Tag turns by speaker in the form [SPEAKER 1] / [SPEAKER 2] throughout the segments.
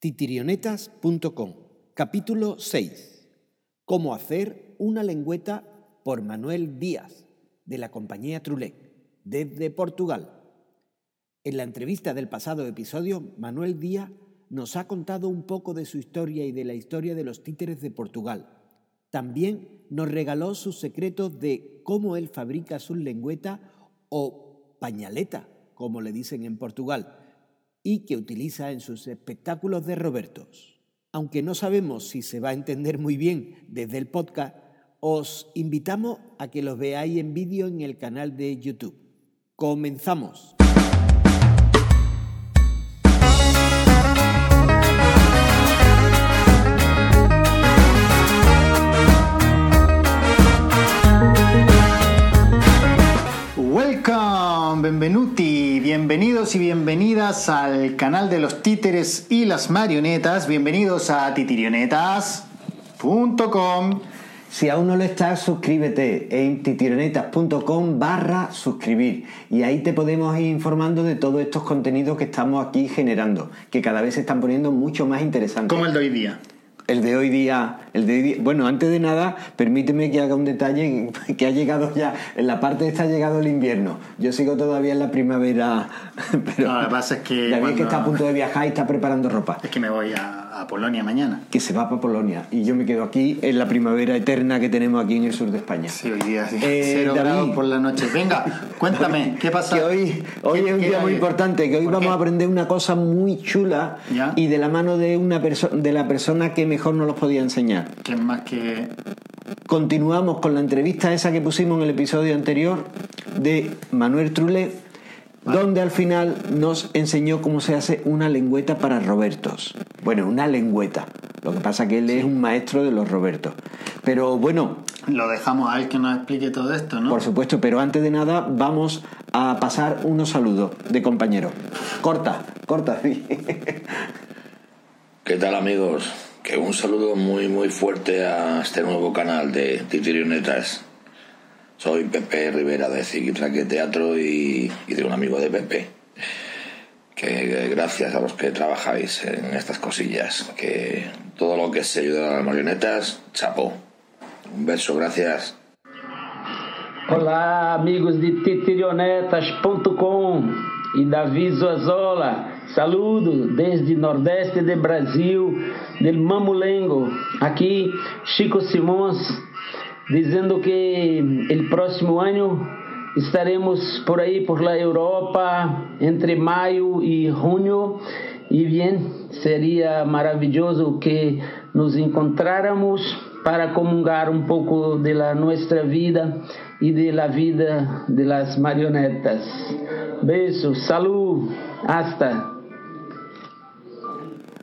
[SPEAKER 1] titirionetas.com Capítulo 6 Cómo hacer una lengüeta por Manuel Díaz, de la compañía Trulec, desde Portugal. En la entrevista del pasado episodio, Manuel Díaz nos ha contado un poco de su historia y de la historia de los títeres de Portugal. También nos regaló sus secretos de cómo él fabrica su lengüeta o pañaleta, como le dicen en Portugal, y que utiliza en sus espectáculos de Robertos. Aunque no sabemos si se va a entender muy bien desde el podcast, os invitamos a que los veáis en vídeo en el canal de YouTube. Comenzamos.
[SPEAKER 2] Welcome, benvenuti, bienvenidos y bienvenidas al canal de los títeres y las marionetas. Bienvenidos a titirionetas.com.
[SPEAKER 1] Si aún no lo estás, suscríbete en titirionetas.com barra suscribir y ahí te podemos ir informando de todos estos contenidos que estamos aquí generando, que cada vez se están poniendo mucho más interesantes.
[SPEAKER 2] Como el de hoy día.
[SPEAKER 1] El de hoy día, el de hoy día- bueno, antes de nada, permíteme que haga un detalle que ha llegado ya, en la parte esta ha llegado el invierno. Yo sigo todavía en la primavera, pero
[SPEAKER 2] No, lo que pasa es que
[SPEAKER 1] ya ves
[SPEAKER 2] cuando-
[SPEAKER 1] que está a punto de viajar y está preparando ropa.
[SPEAKER 2] Es que me voy a, a Polonia mañana.
[SPEAKER 1] Que se va para Polonia y yo me quedo aquí en la primavera eterna que tenemos aquí en el sur de España.
[SPEAKER 2] Sí, hoy día sí.
[SPEAKER 1] Eh,
[SPEAKER 2] Cero
[SPEAKER 1] David.
[SPEAKER 2] grados por la noche. Venga, cuéntame, ¿qué pasa?
[SPEAKER 1] Que hoy, hoy
[SPEAKER 2] ¿Qué-
[SPEAKER 1] es un día muy importante, que hoy
[SPEAKER 2] ¿Por
[SPEAKER 1] vamos
[SPEAKER 2] qué?
[SPEAKER 1] a aprender una cosa muy chula
[SPEAKER 2] Ya.
[SPEAKER 1] y de la mano de una perso- de la persona que mejor nos los podía enseñar.
[SPEAKER 2] Que es más que...
[SPEAKER 1] Continuamos con la entrevista esa que pusimos en el episodio anterior de Manuel Trulé, donde al final nos enseñó cómo se hace una lengüeta para Robertos. Bueno, una lengüeta. Lo que pasa que él es un maestro de los Robertos. Pero bueno,
[SPEAKER 2] Lo dejamos a él que nos explique todo esto, ¿no?
[SPEAKER 1] por supuesto, pero antes de nada vamos a pasar unos saludos de compañeros. Corta, corta, sí.
[SPEAKER 3] ¿Qué tal amigos? Que un saludo muy muy fuerte a este nuevo canal de Titirionetas. Soy Pepe Rivera de Ziquitraque Teatro y, y de un amigo de Pepe. Que gracias a los que trabajáis en estas cosillas, que todo lo que se ayuda a las marionetas, chapó. Un beso, gracias.
[SPEAKER 4] Olá, amigos de titirionetas.com e Davi Zozola. Saludo desde Nordeste do Brasil, del Mamulengo. Aqui, Chico Simões, dizendo que el próximo ano estaremos por aí, por la Europa, entre maio e junho. E bem, seria maravilhoso que nos encontráramos para comungar um pouco de la nuestra vida e de la vida de las marionetas. Besos, salud, hasta.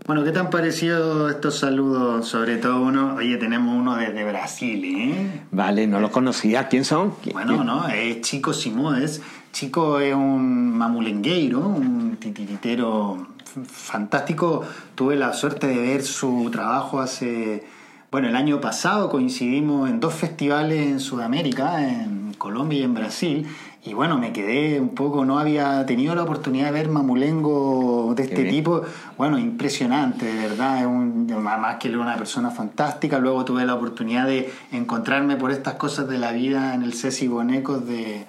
[SPEAKER 2] Bueno, ¿qué te han parecido estos saludos? Sobre todo uno, oye, tenemos uno desde Brasil, ¿eh?
[SPEAKER 1] Vale, no los conocía. ¿Quién son? ¿Qui-
[SPEAKER 2] Bueno, no, es Chico Simões. Chico es un mamulengueiro, un titiritero fantástico. Tuve la suerte de ver su trabajo hace, bueno, el año pasado coincidimos en dos festivales en Sudamérica, en Colombia y en Brasil. Y bueno, me quedé un poco, no había tenido la oportunidad de ver mamulengo de este tipo. Bueno, impresionante, de verdad. Es un, más que una persona fantástica. Luego tuve la oportunidad de encontrarme por estas cosas de la vida en el Ceci Bonecos de,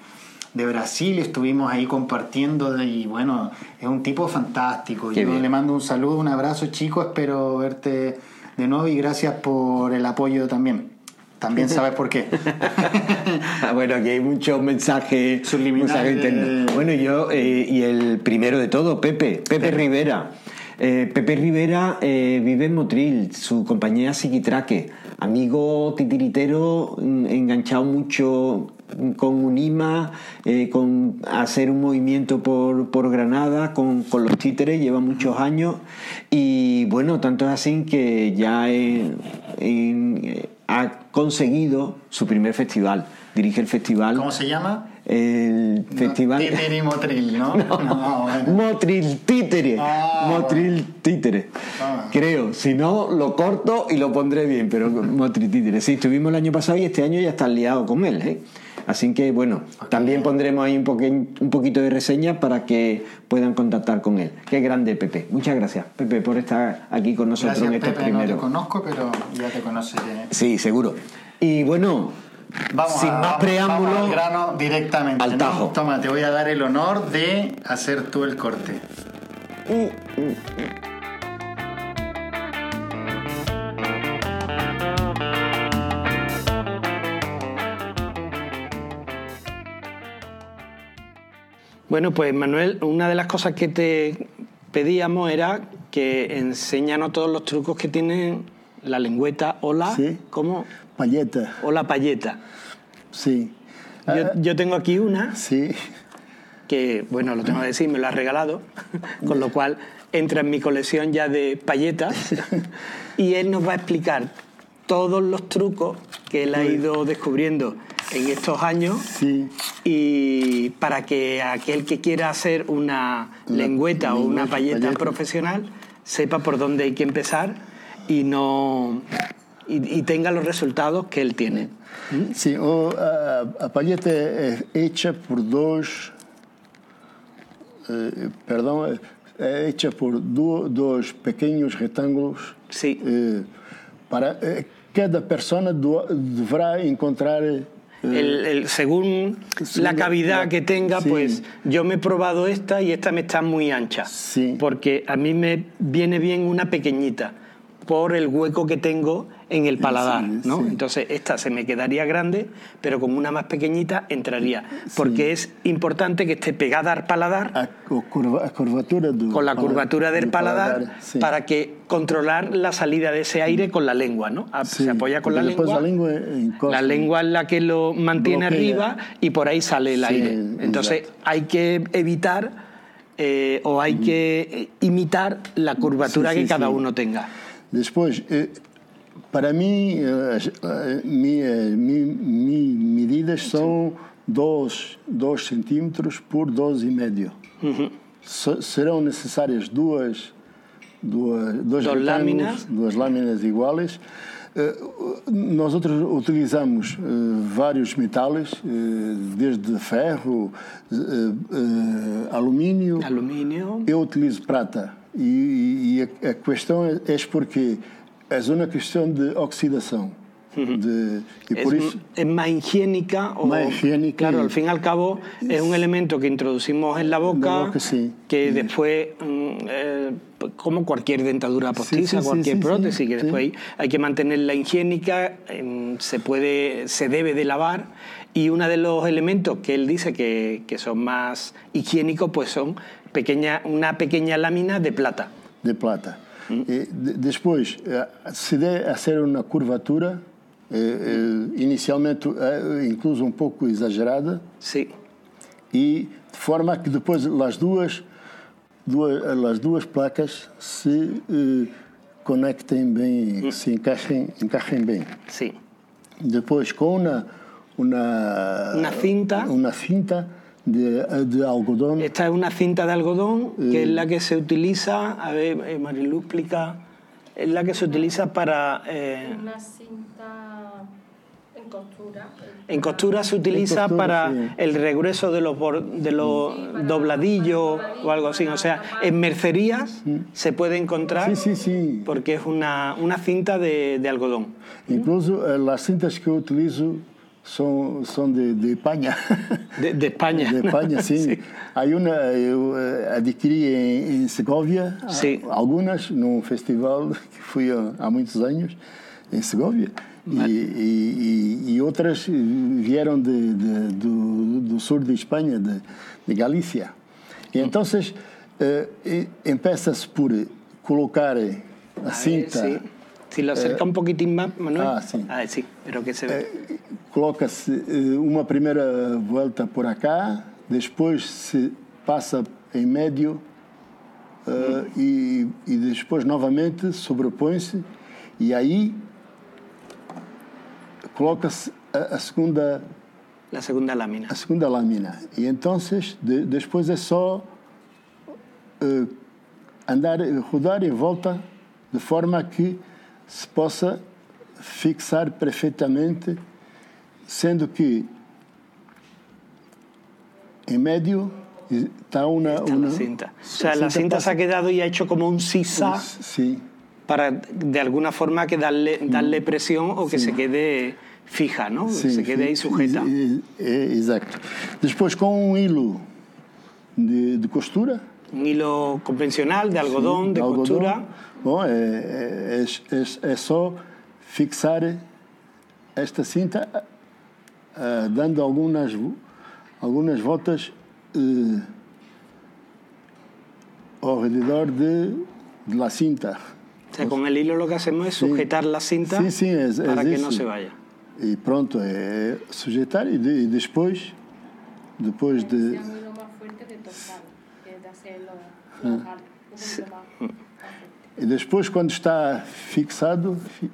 [SPEAKER 2] de Brasil. Estuvimos ahí compartiendo y bueno, es un tipo fantástico.
[SPEAKER 1] Qué
[SPEAKER 2] Yo
[SPEAKER 1] bien.
[SPEAKER 2] le mando un saludo, un abrazo, chico. Espero verte de nuevo y gracias por el apoyo también. También sabes por qué.
[SPEAKER 1] Ah, bueno, aquí hay muchos mensajes internos. Bueno, yo eh, y el primero de todo, Pepe, Pepe Rivera. Eh, Pepe Rivera eh, vive en Motril, su compañía Psiquitraque, amigo titiritero, mm, enganchado mucho con Unima, eh, con hacer un movimiento por, por Granada, con, con los títeres, lleva muchos años y bueno, tanto es así que ya eh, ha conseguido su primer festival, dirige el festival.
[SPEAKER 2] ¿Cómo se llama?
[SPEAKER 1] El festival.
[SPEAKER 2] Títere y Motril, ¿no? No, bueno.
[SPEAKER 1] Motril Títere.
[SPEAKER 2] Ah,
[SPEAKER 1] Motril Títere.
[SPEAKER 2] Ah.
[SPEAKER 1] Creo. Si no, lo corto y lo pondré bien, pero Motril Títere. Sí, estuvimos el año pasado y este año ya estás liado con él, ¿eh? Así que bueno, también pondremos ahí un, poqui- un poquito de reseña para que puedan contactar con él. Qué grande Pepe. Muchas gracias Pepe por estar aquí con nosotros
[SPEAKER 2] Gracias,
[SPEAKER 1] en estos
[SPEAKER 2] Pepe. No te
[SPEAKER 1] primeros.
[SPEAKER 2] conozco, pero ya te conoceré.
[SPEAKER 1] Sí, seguro. Y bueno,
[SPEAKER 2] Vamos
[SPEAKER 1] sin
[SPEAKER 2] a-
[SPEAKER 1] más
[SPEAKER 2] vamos-
[SPEAKER 1] preámbulo,
[SPEAKER 2] vamos al grano directamente.
[SPEAKER 1] al
[SPEAKER 2] ¿no?
[SPEAKER 1] tajo.
[SPEAKER 2] Toma, te voy a dar el honor de hacer tú el corte.
[SPEAKER 5] Bueno, pues Manuel, una de las cosas que te pedíamos era que enséñanos todos los trucos que tienen la lengüeta o la,
[SPEAKER 6] Sí.
[SPEAKER 5] ¿cómo?
[SPEAKER 6] Palheta,
[SPEAKER 5] O la payeta.
[SPEAKER 6] sim.
[SPEAKER 5] Yo,
[SPEAKER 6] Ah,
[SPEAKER 5] yo tengo aquí una
[SPEAKER 6] sim.
[SPEAKER 5] que, bueno, lo tengo que decir, me lo ha regalado, con lo cual entra en mi colección ya de payetas y él nos va a explicar todos los trucos que él ha ido descubriendo en estos años
[SPEAKER 6] Sí.
[SPEAKER 5] y para que aquel que quiera hacer una
[SPEAKER 6] Una
[SPEAKER 5] lengüeta o una payeta
[SPEAKER 6] payeta.
[SPEAKER 5] profesional sepa por dónde hay que empezar y no y, y tenga los resultados que él tiene.
[SPEAKER 6] Sim, o, a, a é hecha por dois. eh, perdão, é hecha por do- dois pequenos retângulos.
[SPEAKER 5] Sí.
[SPEAKER 6] eh, para eh, cada persona do- deverá encontrar. Eh,
[SPEAKER 5] El- el- según
[SPEAKER 6] Sí,
[SPEAKER 5] la
[SPEAKER 6] la-
[SPEAKER 5] cavidad
[SPEAKER 6] la-
[SPEAKER 5] que tenga,
[SPEAKER 6] sí.
[SPEAKER 5] pues yo me he probado esta y esta me está muy ancha.
[SPEAKER 6] Sí.
[SPEAKER 5] Porque a mí me viene bien una pequeñita por el hueco que tengo en el paladar,
[SPEAKER 6] Sí,
[SPEAKER 5] ¿no?
[SPEAKER 6] sí.
[SPEAKER 5] Entonces esta se me quedaría grande, pero con una más pequeñita entraría. Porque es importante que esté pegada al paladar
[SPEAKER 6] a, o curva- a curvatura do
[SPEAKER 5] con la curvatura del paladar para que controlar la salida de ese aire con la lengua, ¿no? A-
[SPEAKER 6] Sí,
[SPEAKER 5] Se apoya con la lengua.
[SPEAKER 6] la lengua encosta.
[SPEAKER 5] La lengua es la que lo mantiene
[SPEAKER 6] Bloquea.
[SPEAKER 5] arriba y por ahí sale el aire. Entonces
[SPEAKER 6] exacto.
[SPEAKER 5] hay que evitar eh, o hay que imitar la curvatura que cada uno tenga.
[SPEAKER 6] Después, eh, para mí, eh, as- eh, mi, eh, mi, mi medidas são 2 centímetros por 2,5. Se- Serão necessárias duas, duas, dois
[SPEAKER 5] Dos
[SPEAKER 6] retângulos,
[SPEAKER 5] lâminas.
[SPEAKER 6] duas lâminas iguais. Eh, Nós outros utilizamos eh, vários metais, eh, desde ferro, eh, eh, alumínio,
[SPEAKER 5] Alumínio.
[SPEAKER 6] eu utilizo prata e, e a, a questão é, é porque é uma questão de oxidação. De, e
[SPEAKER 5] Es,
[SPEAKER 6] por isso,
[SPEAKER 5] es más higiénica. O,
[SPEAKER 6] Más higiénica
[SPEAKER 5] Claro,
[SPEAKER 6] y-
[SPEAKER 5] al fin y al cabo es un elemento que introducimos en la boca,
[SPEAKER 6] boca, sí.
[SPEAKER 5] que después, mm, eh, como cualquier dentadura postiza,
[SPEAKER 6] sí,
[SPEAKER 5] cualquier prótesis, que después hay que mantenerla higiénica, em, se, puede, se debe de lavar. Y uno de los elementos que él dice que, que son más higiénicos, pues son pequeña, una pequeña lámina de plata.
[SPEAKER 6] de plata. E de, depois, eh, se der a ser uma curvatura, eh, eh, inicialmente eh, incluso um pouco exagerada,
[SPEAKER 5] Sí.
[SPEAKER 6] e de forma que depois as duas, duas, as duas placas se eh, conectem bem, se encaixem, encaixem bem.
[SPEAKER 5] Sí.
[SPEAKER 6] Depois, com uma, uma,
[SPEAKER 5] Una cinta.
[SPEAKER 6] uma cinta de, de algodão,
[SPEAKER 5] Esta es una cinta de algodón que
[SPEAKER 6] Eh.
[SPEAKER 5] es la que se utiliza, a ver, eh, Marilu explica, es la que se utiliza para... eh,
[SPEAKER 7] Una cinta en costura.
[SPEAKER 5] en costura se utiliza
[SPEAKER 6] costura,
[SPEAKER 5] para
[SPEAKER 6] sí.
[SPEAKER 5] el regreso de los, bor- de los dobladillos o algo así. O sea, en mercerías se puede encontrar porque es una, una cinta de, de algodón.
[SPEAKER 6] Incluso eh, as cintas que utilizo são, são de, de Espanha.
[SPEAKER 5] De, de España.
[SPEAKER 6] De Espanha, sim.
[SPEAKER 5] Sí.
[SPEAKER 6] Há uma eu eh, adquiri em, em Segovia,
[SPEAKER 5] Sim.
[SPEAKER 6] algumas num festival que fui há, muitos anos em Segovia. E, e, e, e outras vieram de, de, do, do sul de Espanha, de, de Galícia. E então, eh, e- empieza-se por colocar a
[SPEAKER 5] A ver,
[SPEAKER 6] cinta.
[SPEAKER 5] Si lo acerca un poquitín más, Manuel.
[SPEAKER 6] ah, sí.
[SPEAKER 5] A sí, pero que se ve.
[SPEAKER 6] Eh, Coloca-se eh, uma primeira volta por acá, depois se passa em médio eh, e, e depois novamente sobrepõe-se e aí coloca-se a, a segunda
[SPEAKER 5] La segunda lámina.
[SPEAKER 6] a segunda lâmina e então de, depois é só eh, andar rodar em volta de forma que se possa fixar perfeitamente sendo que en medio está una...
[SPEAKER 5] Está
[SPEAKER 6] una
[SPEAKER 5] la cinta. O sea, la cinta se ha quedado y ha hecho como un zigzag
[SPEAKER 6] Sí,
[SPEAKER 5] para de alguna forma que darle, darle presión o que se quede fija, ¿no?
[SPEAKER 6] sim,
[SPEAKER 5] se quede ahí sujeta.
[SPEAKER 6] e- e- Exato. Depois com um hilo de, de costura.
[SPEAKER 5] Un hilo convencional de algodón, de,
[SPEAKER 6] algodão.
[SPEAKER 5] costura.
[SPEAKER 6] Bom, é, é, é, é só fixar esta cinta ah, dando algumas, algumas voltas eh, ao redor de, de la cinta.
[SPEAKER 5] O sea, con el hilo lo que hacemos es
[SPEAKER 6] Sí.
[SPEAKER 5] sujetar la cinta
[SPEAKER 6] Sí, sí, es-
[SPEAKER 5] para
[SPEAKER 6] es
[SPEAKER 5] que no
[SPEAKER 6] isso.
[SPEAKER 5] se vaya.
[SPEAKER 6] E pronto, é sujeitar e, de, e depois, depois de...
[SPEAKER 7] un
[SPEAKER 6] E depois, quando está fixado, fi-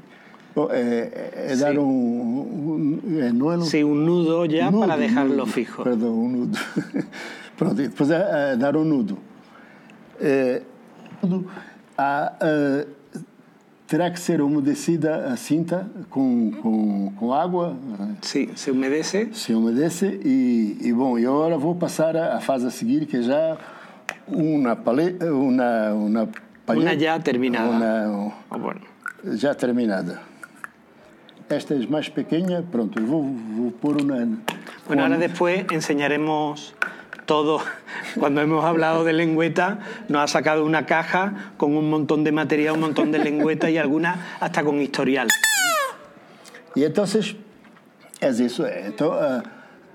[SPEAKER 6] oh, é, é dar
[SPEAKER 5] Sim.
[SPEAKER 6] um, um é nuelo.
[SPEAKER 5] Sí, un nudo ya
[SPEAKER 6] Nudo,
[SPEAKER 5] para dejarlo
[SPEAKER 6] nudo.
[SPEAKER 5] fijo.
[SPEAKER 6] Perdão, um nudo. Pronto, e depois é, é dar um nudo. É, nudo, há, é, terá que ser umedecida a cinta com, com, com água, é,
[SPEAKER 5] Sí, se humedece.
[SPEAKER 6] se umedece e, e bom, e agora vou passar a, a fase a seguir, que é já uma paleta, uma, uma
[SPEAKER 5] Una ya terminada.
[SPEAKER 6] uma-
[SPEAKER 5] Ah, bueno.
[SPEAKER 6] já terminada. Esta é mais pequena, pronto, eu vou, vou pôr uma...
[SPEAKER 5] Bueno, ahora después enseñaremos todo. Cuando hemos hablado de lengüeta, nos ha sacado una caja con un montón de material, un montón de lengüeta y algunas hasta con historial.
[SPEAKER 6] E então, é isso. é. Então, ah,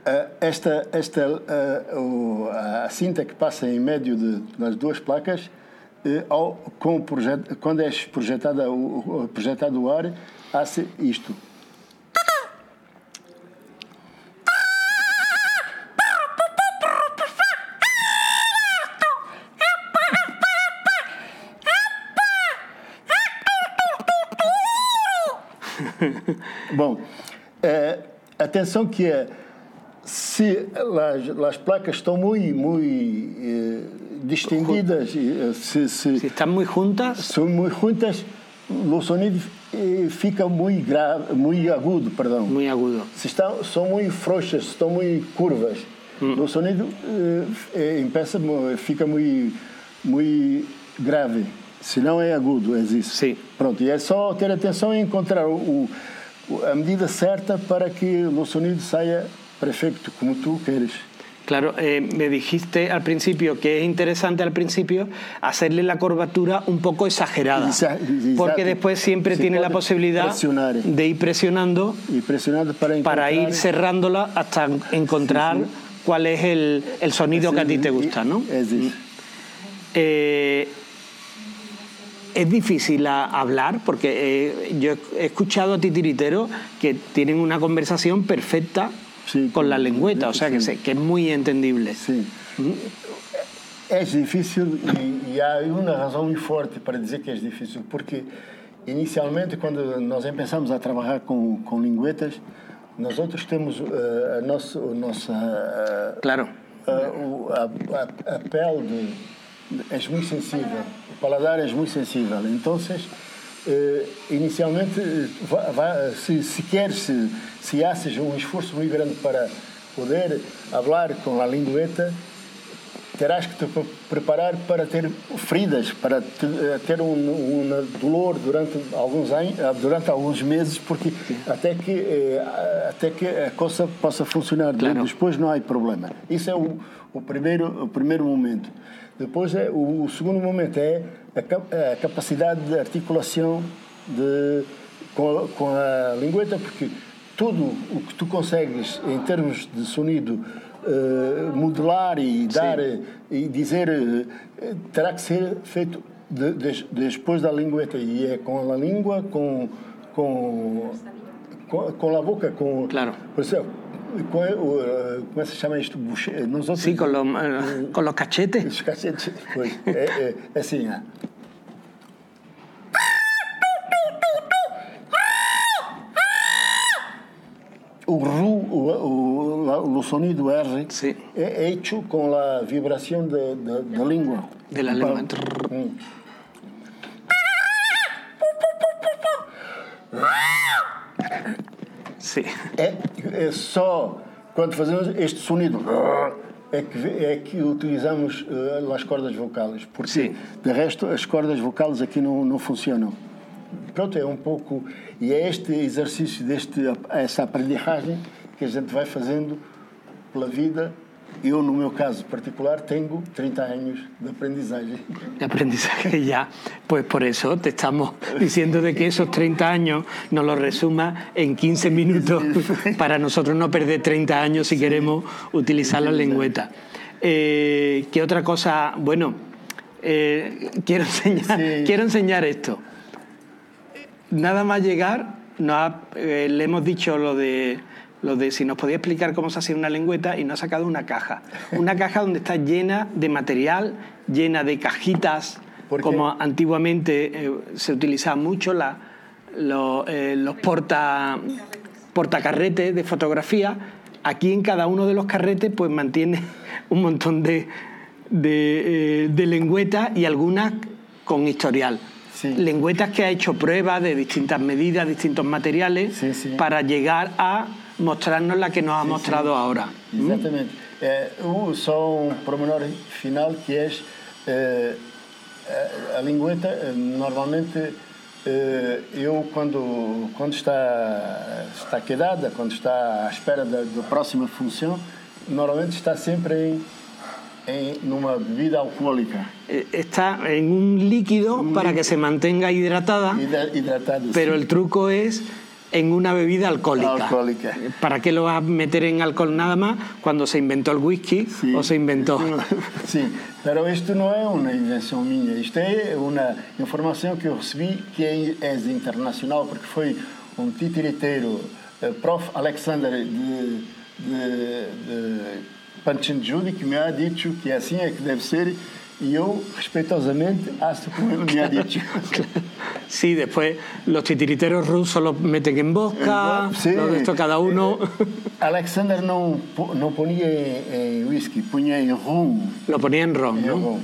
[SPEAKER 6] ah, esta, esta ah, o- a cinta que passa em médio de, das duas placas, eh, ao, com o projet, quando é projetada o, projetado o ar, há-se isto. Bom, eh, atenção que é, se as, as placas estão muito, muito eh, distendidas, eh, se, se,
[SPEAKER 5] están muy juntas,
[SPEAKER 6] são muito juntas, o sonido eh, fica muito grave, muito agudo, perdão.
[SPEAKER 5] muy agudo.
[SPEAKER 6] Se estão, são muito frouxas, se estão muito curvas, o sonido eh, eh, empeça, fica muito, muito grave. Se não é agudo, é isso.
[SPEAKER 5] Sim.
[SPEAKER 6] Pronto, e é só ter atenção e encontrar o, o- a medida certa para que o sonido saia perfeito, como tu queres.
[SPEAKER 5] Claro, eh, me dijiste al principio que es interesante al principio hacerle la curvatura un poco exagerada,
[SPEAKER 6] exacto.
[SPEAKER 5] porque después siempre
[SPEAKER 6] Se
[SPEAKER 5] tiene la posibilidad
[SPEAKER 6] presionar.
[SPEAKER 5] de ir presionando
[SPEAKER 6] para
[SPEAKER 5] ir cerrándola hasta encontrar cuál es el, el sonido que a ti te gusta, ¿no?
[SPEAKER 6] É isso.
[SPEAKER 5] Eh, es difícil a- hablar porque eh, yo he escuchado a titiriteros que tienen una conversación perfecta
[SPEAKER 6] Sí,
[SPEAKER 5] con la lengüeta, o sea que,
[SPEAKER 6] sí.
[SPEAKER 5] se- que es muy entendible.
[SPEAKER 6] Sim. É difícil e, e há uma razão muito forte para dizer que é difícil, porque inicialmente quando nós começamos a trabalhar com, com linguetas, nós outros temos eh, a nossa, a nossa eh,
[SPEAKER 5] Claro.
[SPEAKER 6] o- a, a, a pele de, é muito sensível, o paladar é muito sensível. Então, inicialmente, eh, va- se, se queres, se, se haces um esforço muito grande para poder falar com a lingueta, terás que te pre- preparar para ter feridas, para eh, ter um, um dolor durante alguns anos, eh, durante alguns meses, porque até que até que a coisa possa funcionar.
[SPEAKER 5] Claro.
[SPEAKER 6] Depois não há problema. Isso é o, o primeiro o primeiro momento. Depois é o, o segundo momento é a, a capacidade de articulação de com a, com a lingueta, porque tudo o que tu consegues em termos de sonido eh, modelar e dar eh, e dizer eh, terá que ser feito de- des- depois da lingueta e é com a língua com com com, com a boca com
[SPEAKER 5] Claro.
[SPEAKER 6] por exemplo como é que se chama isto Buche- nós outros-
[SPEAKER 5] Sí, con los, eh, con los cachetes.
[SPEAKER 6] os cacetes pois, é, é assim ah. O ru, o, o, o sonido R
[SPEAKER 5] Sí.
[SPEAKER 6] é hecho com a vibração da, língua.
[SPEAKER 5] De la lengua.
[SPEAKER 6] Hum.
[SPEAKER 5] Sí.
[SPEAKER 6] É, é só quando fazemos este sonido é que, é que utilizamos uh, as cordas vocais, porque
[SPEAKER 5] Sim.
[SPEAKER 6] de resto as cordas vocais aqui não, não funcionam. Pronto, é um pouco. E é este exercício, deste, essa aprendizagem que a gente vai fazendo pela vida. Eu, no meu caso particular, tenho 30 años de aprendizagem.
[SPEAKER 5] de aprendizaje ya. Pues por eso te estamos diciendo de que esos 30 años nos los resuma en 15 minutos para nosotros no perder 30 años si queremos utilizar la lengüeta. Eh, ¿Qué otra cosa? Bueno, eh, quiero, enseñar,
[SPEAKER 6] Sí.
[SPEAKER 5] quiero enseñar esto. Nada más llegar, nos ha- eh, le hemos dicho lo de, lo de si nos podía explicar cómo se hacía una lengüeta y nos ha sacado una caja. Una caja donde está llena de material, llena de cajitas, como antiguamente eh, se utilizaba mucho la- lo- eh, los porta, portacarretes de fotografía. Aquí en cada uno de los carretes pues mantiene un montón de, de, eh, de lengüetas y algunas con historial.
[SPEAKER 6] Sí.
[SPEAKER 5] Lengüetas que ha hecho pruebas de distintas medidas, distintos materiales,
[SPEAKER 6] Sí, sí.
[SPEAKER 5] para llegar a mostrarnos la que nos ha mostrado ahora.
[SPEAKER 6] Exatamente. É, o- só um pormenor final que é eh, a, lingueta, eh, normalmente eh, eu quando, quando está, está quedada, quando está à espera da, da próxima função, normalmente está sempre em, em numa bebida alcoólica,
[SPEAKER 5] Eh, Está en un líquido para que se mantenga hidratada.
[SPEAKER 6] hidra- hidratada.
[SPEAKER 5] Pero
[SPEAKER 6] sim.
[SPEAKER 5] el truco es en una bebida alcohólica.
[SPEAKER 6] Alcohólica.
[SPEAKER 5] ¿Para qué lo vas a meter en alcohol nada más cuando se inventó el whisky
[SPEAKER 6] Sim.
[SPEAKER 5] o se inventó?
[SPEAKER 6] Sim, pero isto não é uma invenção minha, isto é uma informação que eu recebi que é internacional, porque foi um titiriteiro, eh, prof. Alexander de, de, de Panchenjudi, que me ha dito que assim é que deve ser, e eu, respeitosamente, acho como ele me ha dito.
[SPEAKER 5] Sí, después los titiriteros rusos los meten en vodka,
[SPEAKER 6] Sí.
[SPEAKER 5] lo de esto cada uno
[SPEAKER 6] Alexander não, po- não ponia em, em whisky, punha em rum.
[SPEAKER 5] lo ponía en ron,
[SPEAKER 6] En
[SPEAKER 5] ¿no?
[SPEAKER 6] ron.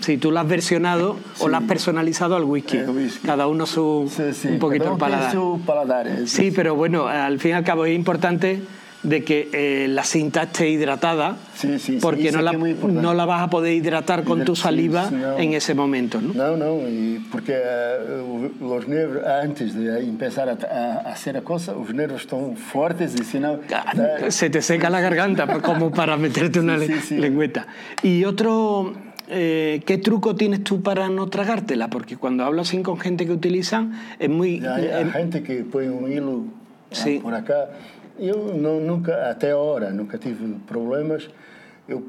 [SPEAKER 5] Sí, tú lo has versionado o lo has
[SPEAKER 6] Sí.
[SPEAKER 5] personalizado al whisky.
[SPEAKER 6] Whisky.
[SPEAKER 5] Cada uno su
[SPEAKER 6] Sí, sí,
[SPEAKER 5] un poquito el paladar.
[SPEAKER 6] seu paladar.
[SPEAKER 5] Sí, pero bueno, al fin y al cabo es importante de que eh, la cinta esté hidratada,
[SPEAKER 6] Sí, sí, sí,
[SPEAKER 5] porque no, la, no la vas a poder hidratar con tu
[SPEAKER 6] Sí,
[SPEAKER 5] saliva
[SPEAKER 6] sí, no.
[SPEAKER 5] en ese momento. ¿no?
[SPEAKER 6] Não, não, e porque eh, o- os nervos, antes de empezar a, a, hacer a cosa, os nervos estão fortes e senão... tá-
[SPEAKER 5] Se te seca la garganta pues, como para meterte una
[SPEAKER 6] Sí,
[SPEAKER 5] le-
[SPEAKER 6] sí, sí.
[SPEAKER 5] lengüeta. Y otro, eh, ¿qué truco tienes tú para no tragártela? Porque cuando hablo así con gente que utilizan, es muy...
[SPEAKER 6] Há,
[SPEAKER 5] eh,
[SPEAKER 6] há gente que põe um hilo ah,
[SPEAKER 5] Sim.
[SPEAKER 6] por acá. Eu não, nunca, até agora, nunca tive problemas. Eu,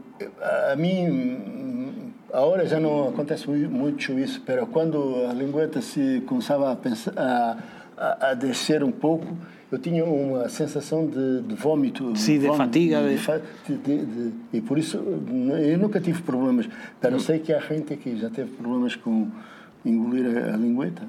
[SPEAKER 6] a mim, hum, agora já não acontece mui- muito isso, mas quando a lingueta se começava a, pensar, a, a, a descer um pouco, eu tinha uma sensação de, de vômito.
[SPEAKER 5] Sim, de
[SPEAKER 6] vômito,
[SPEAKER 5] fatiga, de-
[SPEAKER 6] de- de- de- e por isso eu nunca tive problemas. Mas eu sei que há gente que já teve problemas com engolir a, a lingueta.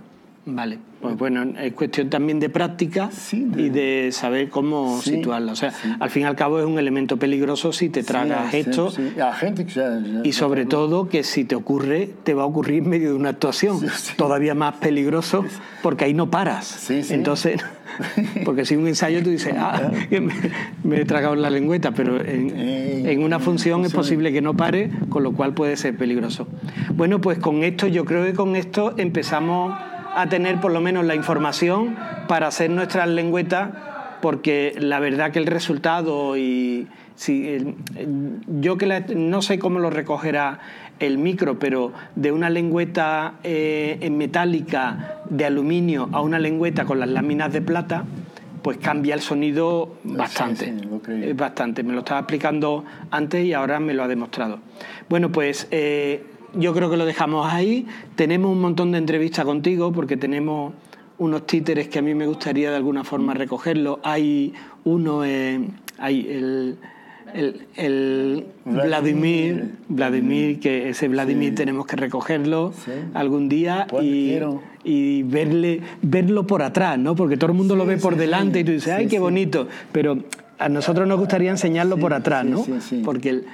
[SPEAKER 5] Vale, pues bueno, es cuestión también de práctica
[SPEAKER 6] Sí, de-
[SPEAKER 5] y de saber cómo
[SPEAKER 6] Sí,
[SPEAKER 5] situarla. O sea,
[SPEAKER 6] sí.
[SPEAKER 5] al fin y al cabo es un elemento peligroso si te tragas
[SPEAKER 6] Sí,
[SPEAKER 5] esto
[SPEAKER 6] sí, sí. Há gente já
[SPEAKER 5] y sobre todo que si te ocurre, te va a ocurrir en medio de una actuación.
[SPEAKER 6] Sí, sí.
[SPEAKER 5] Todavía más peligroso porque ahí no paras.
[SPEAKER 6] Sí, sí.
[SPEAKER 5] Entonces, porque si un ensayo tú dices, ah, que me, me he tragado la lengüeta, pero en, una función es posible que no pare, con lo cual puede ser peligroso. Bueno, pues con esto, yo creo que con esto empezamos a tener por lo menos la información para hacer nuestras lengüetas, porque la verdad que el resultado y si yo que la- no sé cómo lo recogerá el micro, pero de una lengüeta eh, en metálica de aluminio a una lengüeta con las láminas de plata, pues cambia el sonido bastante.
[SPEAKER 6] sí,
[SPEAKER 5] bastante. Me lo estaba explicando antes y ahora me lo ha demostrado. Bueno, pues eh, yo creo que lo dejamos ahí. Tenemos un montón de entrevistas contigo porque tenemos unos títeres que a mí me gustaría de alguna forma recogerlos. Hay uno, eh, hay el, el, el Vladimir,
[SPEAKER 6] Vladimir.
[SPEAKER 5] Que ese Vladimir
[SPEAKER 6] Sí.
[SPEAKER 5] tenemos que recogerlo
[SPEAKER 6] Sí.
[SPEAKER 5] algún día y, verle, verlo por atrás, ¿no? Porque todo el mundo lo ve por delante y tú dices, ¡ay, qué bonito! Pero a nosotros nos gustaría enseñarlo por atrás, ¿no?
[SPEAKER 6] sí, sí.
[SPEAKER 5] Porque el-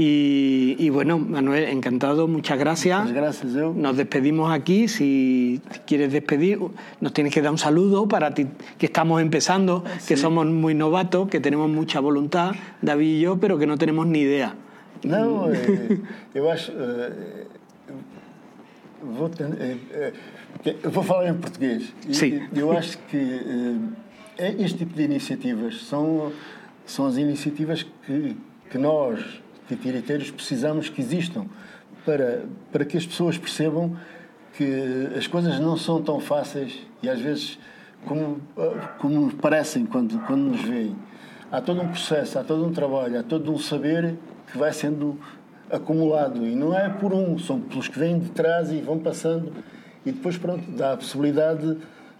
[SPEAKER 5] y, y bueno, Manuel, encantado, muchas gracias.
[SPEAKER 6] Muchas gracias, eu.
[SPEAKER 5] Nos despedimos aquí. Si quieres despedir, nos tienes que dar un saludo para ti, que estamos empezando, que somos muy novatos, que tenemos mucha voluntad, David y yo, pero que no tenemos ni idea.
[SPEAKER 6] Não, é, eu acho. é, vou, que- eu vou falar em português. E-
[SPEAKER 5] Sim.
[SPEAKER 6] Eu acho que é este tipo de iniciativas são, são as iniciativas que, que nós, titiriteiros, precisamos que existam para, para que as pessoas percebam que as coisas não são tão fáceis e às vezes como, como parecem quando, quando nos veem. Há todo um processo, há todo um trabalho, há todo um saber que vai sendo acumulado e não é por um, são pelos que vêm de trás e vão passando e depois pronto, dá a possibilidade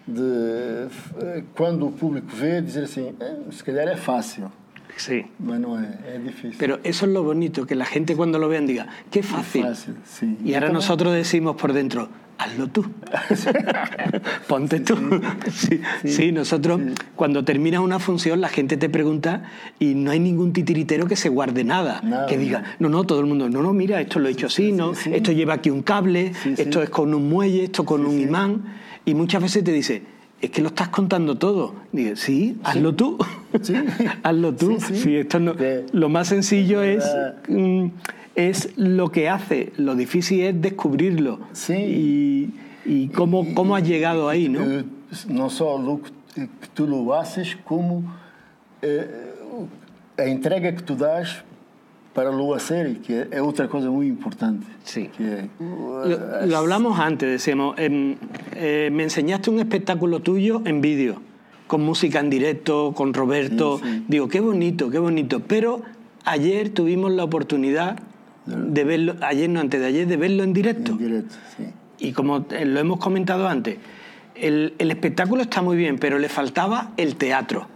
[SPEAKER 6] de eh, quando o público vê dizer assim, "Eh, se calhar é fácil,
[SPEAKER 5] Sí.
[SPEAKER 6] não é, é difícil.
[SPEAKER 5] Pero eso es lo bonito, que la gente cuando lo vean diga, qué fácil.
[SPEAKER 6] fácil, sí.
[SPEAKER 5] Y ahora nosotros decimos por dentro, hazlo tú. Ponte tú. Sí, sí, nosotros cuando terminas una función la gente te pregunta y no hay ningún titiritero que se guarde nada,
[SPEAKER 6] Nada,
[SPEAKER 5] que diga, no, no, todo el mundo, no, no, mira, esto lo he hecho así, no, esto lleva aquí un cable, esto es con un muelle, esto con un imán y muchas veces te dice, es que lo estás contando todo. Sí, hazlo tú.
[SPEAKER 6] Sí.
[SPEAKER 5] hazlo tú.
[SPEAKER 6] Sí, sí.
[SPEAKER 5] Esto no- lo más sencillo es, mm, es lo que hace, lo difícil es descubrirlo.
[SPEAKER 6] Sí.
[SPEAKER 5] Y, y cómo, cómo has llegado ahí, ¿no?
[SPEAKER 6] Eh, não só o que, tu lo haces, como eh, a entrega que tu das para lo hacer, que é outra coisa muito importante.
[SPEAKER 5] Sí.
[SPEAKER 6] Que
[SPEAKER 5] Lo, lo hablamos antes, decíamos, em, eh, me enseñaste un espectáculo tuyo en vídeo, con música en directo, con Roberto.
[SPEAKER 6] Sí, sí.
[SPEAKER 5] Digo, qué bonito, qué bonito. Pero ayer tuvimos la oportunidad de verlo, ayer no, antes de ayer, de verlo en directo.
[SPEAKER 6] em direto, sim.
[SPEAKER 5] Y como eh, lo hemos comentado antes, el, el espectáculo está muy bien, pero le faltaba el teatro.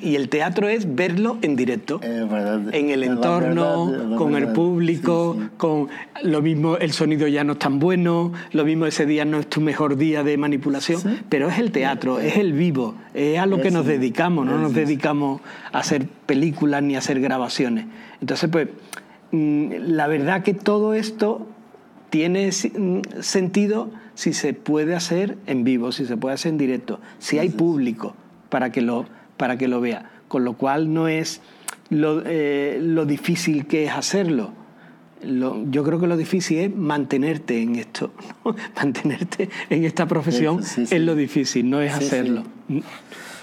[SPEAKER 5] Y el teatro es verlo en directo. En el entorno, con el público, con lo mismo, el sonido ya no es tan bueno, lo mismo ese día no es tu mejor día de manipulación, pero es el teatro, es el vivo, es a lo que nos dedicamos, no
[SPEAKER 6] Es
[SPEAKER 5] nos dedicamos a hacer películas ni a hacer grabaciones. Entonces, pues, mm, la verdad que todo esto tiene mm, sentido si se puede hacer en vivo, si se puede hacer en directo, si hay público para que lo, para que lo vea. Con lo cual no es lo, eh, lo difícil que es hacerlo. Lo- yo creo que lo difícil es mantenerte en esto, ¿no? mantenerte en esta profesión
[SPEAKER 6] Sí, sí.
[SPEAKER 5] es lo difícil, no es hacerlo.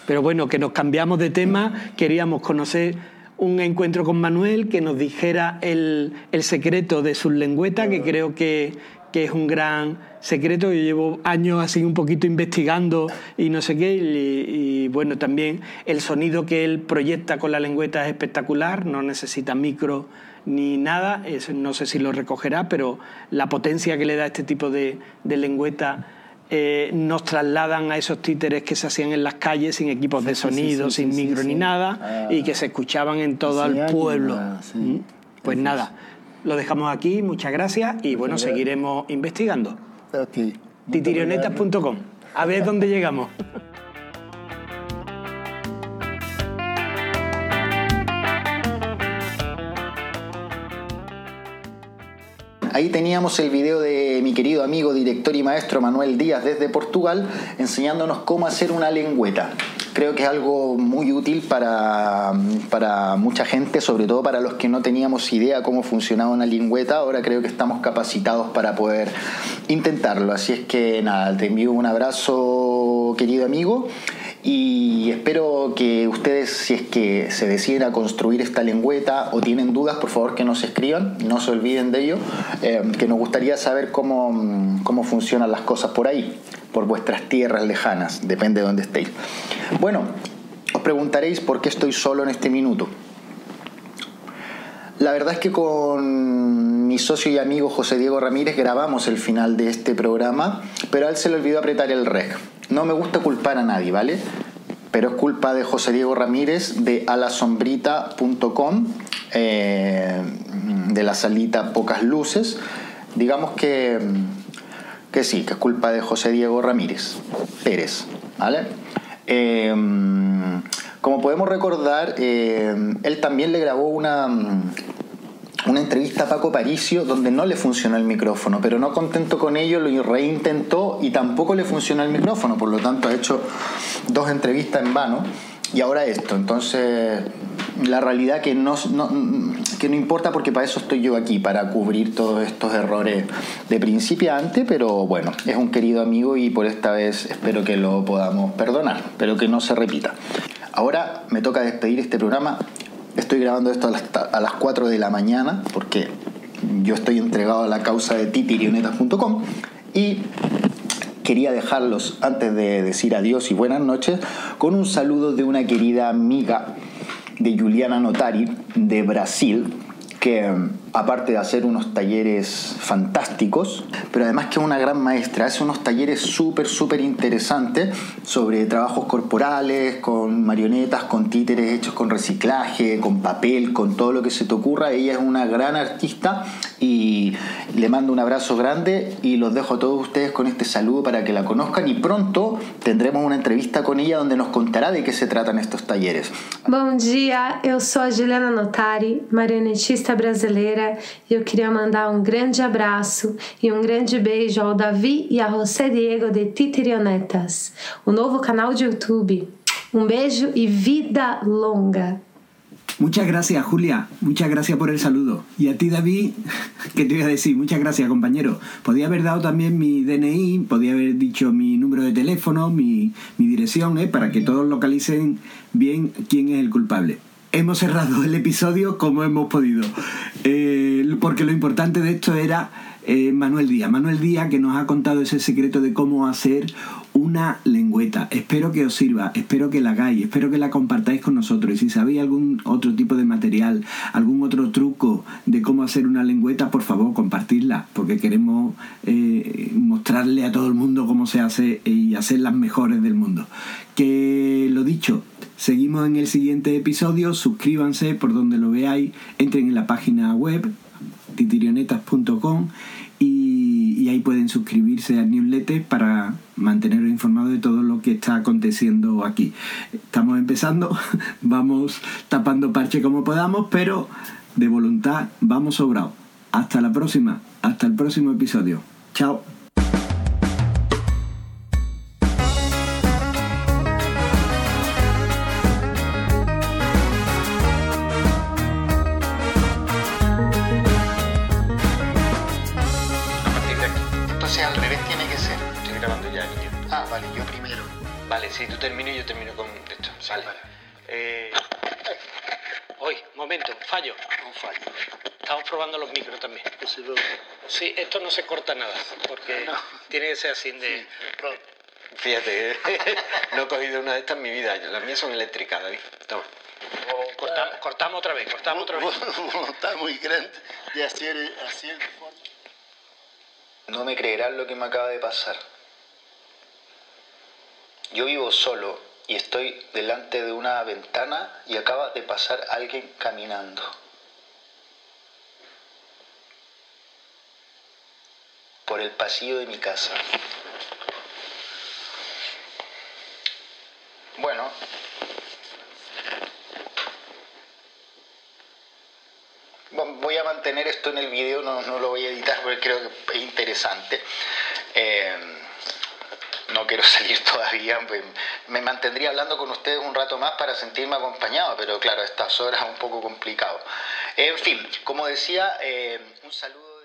[SPEAKER 5] Pero bueno, que nos cambiamos de tema, queríamos conocer un encuentro con Manuel que nos dijera el, el secreto de sus lengüetas, que creo que, que es un gran secreto. Yo llevo años así un poquito investigando y no sé qué, y, y, bueno, también el sonido que él proyecta con la lengüeta es espectacular, no necesita micro ni nada, eso no sé si lo recogerá, pero la potencia que le da este tipo de, de lengüeta eh, nos trasladan a esos títeres que se hacían en las calles sin equipos de
[SPEAKER 6] Sí, sí, sí,
[SPEAKER 5] sonido,
[SPEAKER 6] sí,
[SPEAKER 5] sin micro ni nada,
[SPEAKER 6] Ah.
[SPEAKER 5] y que se escuchaban en todo el pueblo.
[SPEAKER 6] ah.
[SPEAKER 5] ¿Mm? Pues nada, lo dejamos aquí, muchas gracias y bueno,
[SPEAKER 6] gracias.
[SPEAKER 5] seguiremos investigando. Titirionetas.com. A ver dónde llegamos.
[SPEAKER 2] Ahí teníamos el video de mi querido amigo, director y maestro Manuel Díaz desde Portugal, enseñándonos cómo hacer una lengüeta. Creo que es algo muy útil para, para mucha gente, sobre todo para los que no teníamos idea cómo funcionaba una lengüeta. Ahora creo que estamos capacitados para poder intentarlo. Así es que nada, te envío un abrazo, querido amigo. Y espero que ustedes, si es que se deciden a construir esta lengüeta o tienen dudas, por favor que nos escriban, no se olviden de ello, eh, que nos gustaría saber cómo, cómo funcionan las cosas por ahí, por vuestras tierras lejanas, depende de dónde estéis. Bueno, os preguntaréis por qué estoy solo en este minuto. La verdad es que con mi socio y amigo José Diego Ramírez grabamos el final de este programa, pero a él se le olvidó apretar el rec. No me gusta culpar a nadie, ¿vale? Pero es culpa de José Diego Ramírez de alasombrita.com, eh, de la salita Pocas Luces. Digamos que, que sí, que es culpa de José Diego Ramírez Pérez, ¿vale? Eh, como podemos recordar, eh, él también le grabó una, una entrevista a Paco Paricio donde no le funcionó el micrófono, pero no contento con ello lo reintentó y tampoco le funcionó el micrófono, por lo tanto ha hecho dos entrevistas en vano y ahora esto. Entonces, la realidad que no, que no importa porque para eso estoy yo aquí, para cubrir todos estos errores de principiante, pero bueno, es un querido amigo y por esta vez espero que lo podamos perdonar, pero que no se repita. Ahora me toca despedir este programa. Estoy grabando esto a las, a las 4 de la mañana porque yo estoy entregado a la causa de titirionetas.com y quería dejarlos antes de decir adiós y buenas noches con un saludo de una querida amiga de Juliana Notari de Brasil que aparte de hacer unos talleres fantásticos, pero además que es una gran maestra, hace unos talleres súper, súper interesantes sobre trabajos corporales, con marionetas, con títeres hechos con reciclaje, con papel, con todo lo que se te ocurra. Ella es una gran artista y le mando un abrazo grande y los dejo a todos ustedes con este saludo para que la conozcan y pronto tendremos una entrevista con ella donde nos contará de qué se tratan estos talleres.
[SPEAKER 8] Bom dia, eu sou a Juliana Notari, marionetista brasileira e eu queria mandar um grande abraço e um grande beijo ao Davi e a José Diego de Titirionetas, o novo canal de YouTube. Um beijo y vida longa.
[SPEAKER 1] Muchas gracias, Julia. Muchas gracias por el saludo. Y a ti, David, ¿qué te iba a decir? Muchas gracias, compañero. Podía haber dado también mi DNI, podía haber dicho mi número de teléfono, mi, mi dirección, ¿eh? para que todos localicen bien quién es el culpable hemos cerrado el episodio como hemos podido. Eh, porque lo importante de esto era eh, Manuel Díaz. Manuel Díaz que nos ha contado ese secreto de cómo hacer una lengüeta. Espero que os sirva, espero que la hagáis, espero que la compartáis con nosotros. Y si sabéis algún otro tipo de material, algún otro truco de cómo hacer una lengüeta, por favor, compartidla, porque queremos eh, mostrarle a todo el mundo cómo se hace y hacer las mejores del mundo. Que lo dicho, seguimos en el siguiente episodio, suscríbanse por donde lo veáis, entren en la página web titirionetas.com y, ahí pueden suscribirse al newsletter para manteneros informados de todo lo que está aconteciendo aquí. Estamos empezando, vamos tapando parche como podamos, pero de voluntad vamos sobrados. Hasta la próxima, hasta el próximo episodio. Chao.
[SPEAKER 2] Si tú termino y yo termino con esto. Sale. Vale.
[SPEAKER 5] Eh... Hoy, momento, fallo.
[SPEAKER 2] Un fallo.
[SPEAKER 5] Estamos probando los micros también. Sí, esto no se corta nada, porque tiene que ser así de...
[SPEAKER 2] Fíjate, no he cogido una de estas en mi vida. Las mías son eléctricas, David. Toma.
[SPEAKER 5] cortamos, cortamos, otra vez, cortamos otra vez.
[SPEAKER 6] Está muy grande de hacer.
[SPEAKER 2] No me creerán lo que me acaba de pasar. Yo vivo solo y estoy delante de una ventana y acaba de pasar alguien caminando. por el pasillo de mi casa. Bueno, voy a mantener esto en el video, no, lo voy a editar porque creo que es interesante. Eh, no quiero salir todavía, pues, me mantendría hablando con ustedes un rato más para sentirme acompañado, pero claro, estas horas es un poco complicado. En fin, como decía, eh, un saludo.